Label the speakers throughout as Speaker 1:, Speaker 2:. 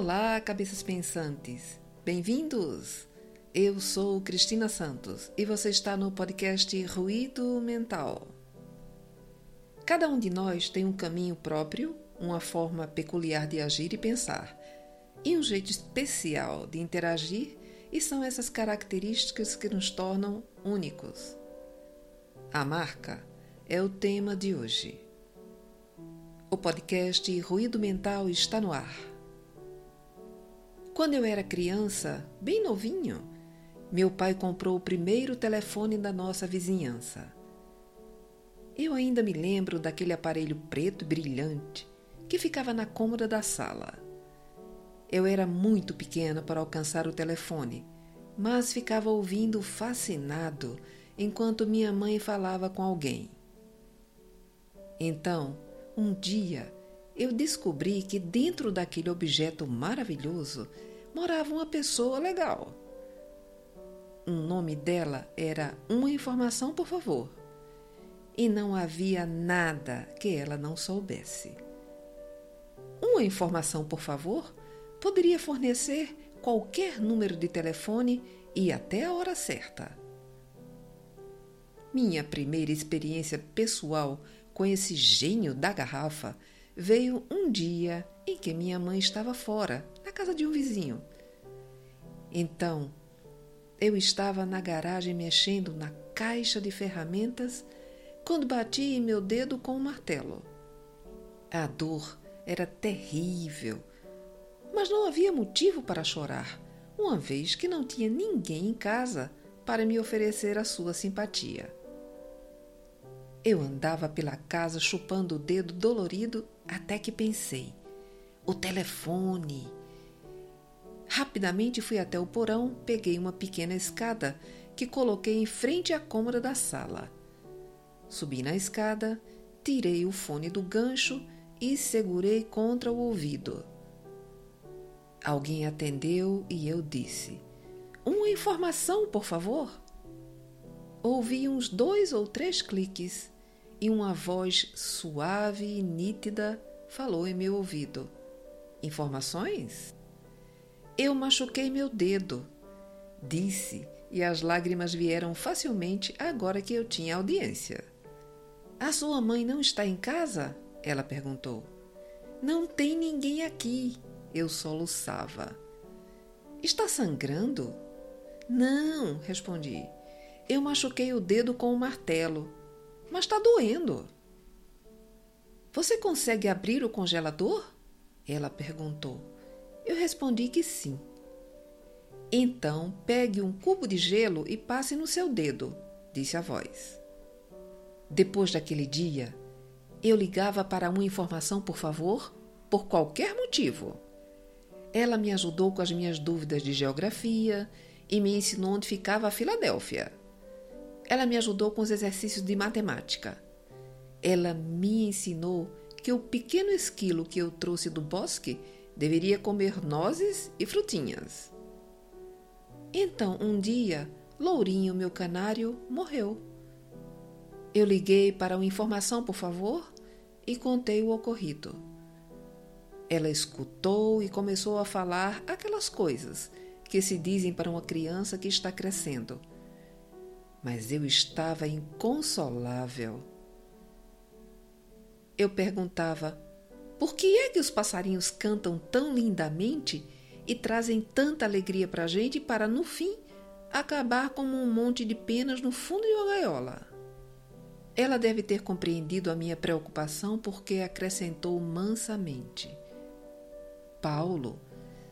Speaker 1: Olá, cabeças pensantes! Bem-vindos! Eu sou Cristina Santos e você está no podcast Ruído Mental. Cada um de nós tem um caminho próprio, uma forma peculiar de agir e pensar, e um jeito especial de interagir, e são essas características que nos tornam únicos. A marca é o tema de hoje. O podcast Ruído Mental está no ar. Quando eu era criança, bem novinho, meu pai comprou o primeiro telefone da nossa vizinhança. Eu ainda me lembro daquele aparelho preto e brilhante que ficava na cômoda da sala. Eu era muito pequena para alcançar o telefone, mas ficava ouvindo fascinado enquanto minha mãe falava com alguém. Então, um dia, eu descobri que dentro daquele objeto maravilhoso morava uma pessoa legal. O nome dela era Uma Informação, por favor. E não havia nada que ela não soubesse. Uma informação, por favor, poderia fornecer qualquer número de telefone e até a hora certa. Minha primeira experiência pessoal com esse gênio da garrafa veio um dia em que minha mãe estava fora, na casa de um vizinho. Então, eu estava na garagem mexendo na caixa de ferramentas quando bati em meu dedo com um martelo. A dor era terrível, mas não havia motivo para chorar, uma vez que não tinha ninguém em casa para me oferecer a sua simpatia. Eu andava pela casa chupando o dedo dolorido até que pensei: o telefone. Rapidamente fui até o porão, peguei uma pequena escada que coloquei em frente à cômoda da sala. Subi na escada, tirei o fone do gancho e segurei contra o ouvido. Alguém atendeu e eu disse: Uma informação, por favor. Ouvi uns dois ou três cliques e uma voz suave e nítida falou em meu ouvido: Informações? Eu machuquei meu dedo, disse, e as lágrimas vieram facilmente agora que eu tinha audiência. A sua mãe não está em casa? Ela perguntou. Não tem ninguém aqui, eu soluçava. Está sangrando? Não, respondi. Eu machuquei o dedo com o martelo, mas está doendo. Você consegue abrir o congelador? Ela perguntou. Eu respondi que sim. Então, pegue um cubo de gelo e passe no seu dedo, disse a voz. Depois daquele dia, eu ligava para uma informação, por favor, por qualquer motivo. Ela me ajudou com as minhas dúvidas de geografia e me ensinou onde ficava a Filadélfia. Ela me ajudou com os exercícios de matemática. Ela me ensinou que o pequeno esquilo que eu trouxe do bosque deveria comer nozes e frutinhas. Então, um dia, Lourinho, meu canário, morreu. Eu liguei para uma informação, por favor, e contei o ocorrido. Ela escutou e começou a falar aquelas coisas que se dizem para uma criança que está crescendo. Mas eu estava inconsolável. Eu perguntava: por que é que os passarinhos cantam tão lindamente e trazem tanta alegria para a gente para, no fim, acabar como um monte de penas no fundo de uma gaiola? Ela deve ter compreendido a minha preocupação porque acrescentou mansamente: Paulo,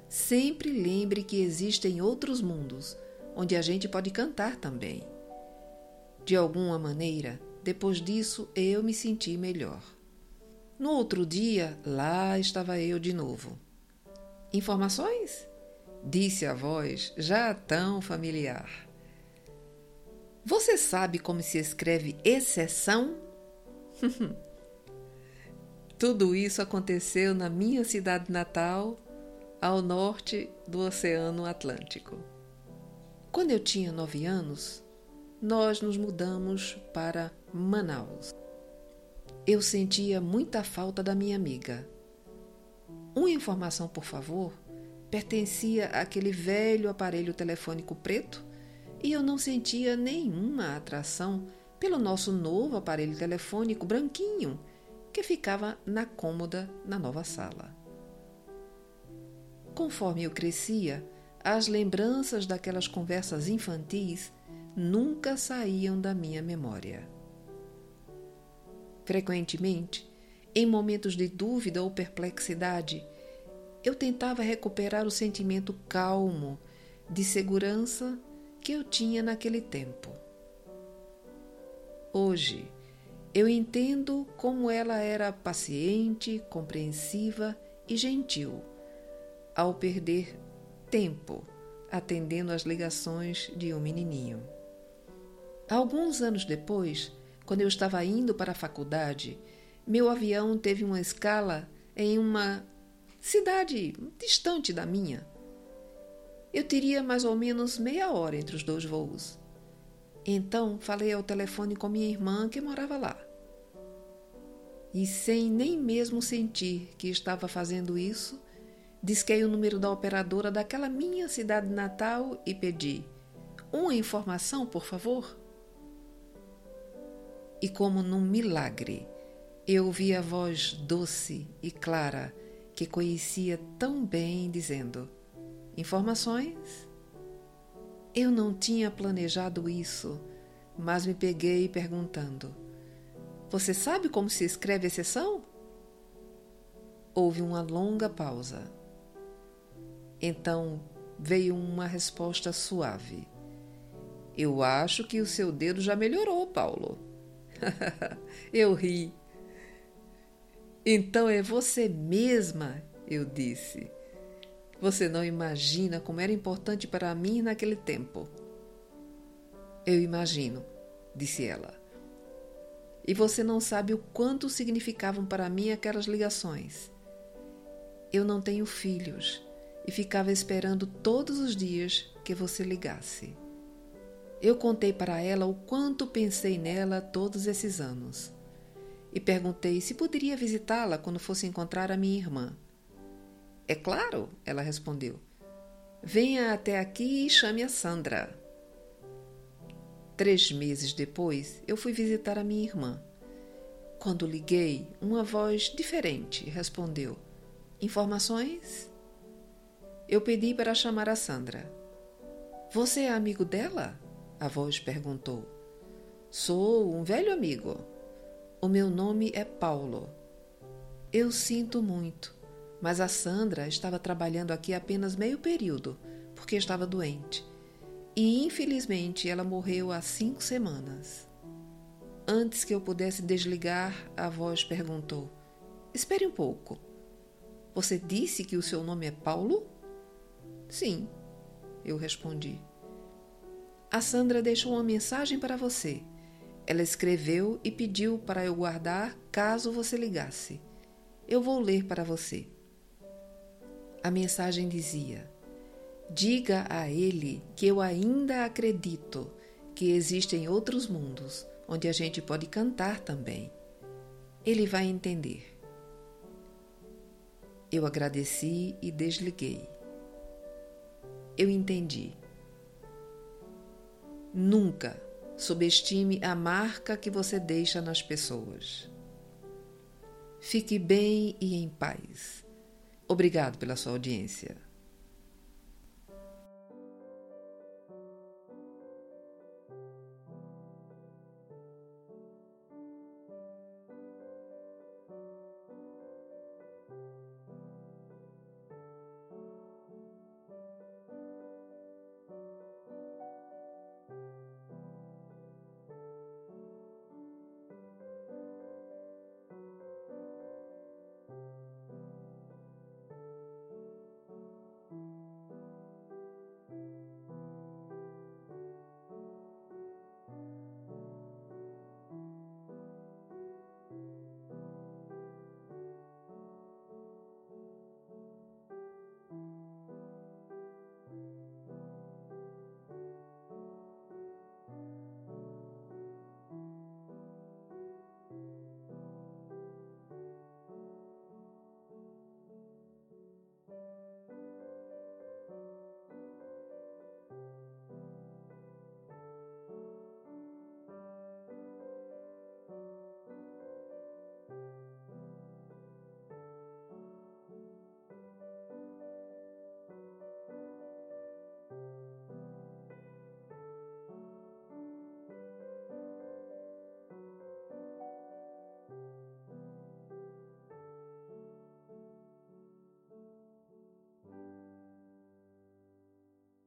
Speaker 1: sempre lembre que existem outros mundos onde a gente pode cantar também. De alguma maneira, depois disso eu me senti melhor. No outro dia, lá estava eu de novo. Informações? Disse a voz já tão familiar. Você sabe como se escreve exceção? Tudo isso aconteceu na minha cidade natal, ao norte do Oceano Atlântico. Quando eu tinha nove anos, nós nos mudamos para Manaus. Eu sentia muita falta da minha amiga. Uma informação, por favor, pertencia àquele velho aparelho telefônico preto e eu não sentia nenhuma atração pelo nosso novo aparelho telefônico branquinho que ficava na cômoda na nova sala. Conforme eu crescia, as lembranças daquelas conversas infantis nunca saíam da minha memória. Frequentemente, em momentos de dúvida ou perplexidade, eu tentava recuperar o sentimento calmo de segurança que eu tinha naquele tempo. Hoje, eu entendo como ela era paciente, compreensiva e gentil ao perder tempo atendendo às ligações de um menininho. Alguns anos depois, quando eu estava indo para a faculdade, meu avião teve uma escala em uma cidade distante da minha. Eu teria mais ou menos meia hora entre os dois voos. Então falei ao telefone com minha irmã que morava lá. E sem nem mesmo sentir que estava fazendo isso, disquei o número da operadora daquela minha cidade natal e pedi: Uma informação, por favor? E como num milagre, eu ouvi a voz doce e clara que conhecia tão bem, dizendo: Informações? Eu não tinha planejado isso, mas me peguei perguntando: Você sabe como se escreve exceção? Houve uma longa pausa. Então veio uma resposta suave. Eu acho que o seu dedo já melhorou, Paulo. eu ri. Então é você mesma, eu disse. Você não imagina como era importante para mim naquele tempo. Eu imagino, disse ela. E você não sabe o quanto significavam para mim aquelas ligações. Eu não tenho filhos e ficava esperando todos os dias que você ligasse. Eu contei para ela o quanto pensei nela todos esses anos e perguntei se poderia visitá-la quando fosse encontrar a minha irmã. É claro, ela respondeu. Venha até aqui e chame a Sandra. Três meses depois, eu fui visitar a minha irmã. Quando liguei, uma voz diferente respondeu: Informações? Eu pedi para chamar a Sandra. Você é amigo dela? A voz perguntou. Sou um velho amigo. O meu nome é Paulo. Eu sinto muito, mas a Sandra estava trabalhando aqui apenas meio período, porque estava doente. E infelizmente ela morreu há cinco semanas. Antes que eu pudesse desligar, a voz perguntou: Espere um pouco. Você disse que o seu nome é Paulo? Sim, eu respondi. A Sandra deixou uma mensagem para você. Ela escreveu e pediu para eu guardar caso você ligasse. Eu vou ler para você. A mensagem dizia: Diga a ele que eu ainda acredito que existem outros mundos onde a gente pode cantar também. Ele vai entender. Eu agradeci e desliguei eu entendi. Nunca subestime a marca que você deixa nas pessoas. Fique bem e em paz. Obrigado pela sua audiência.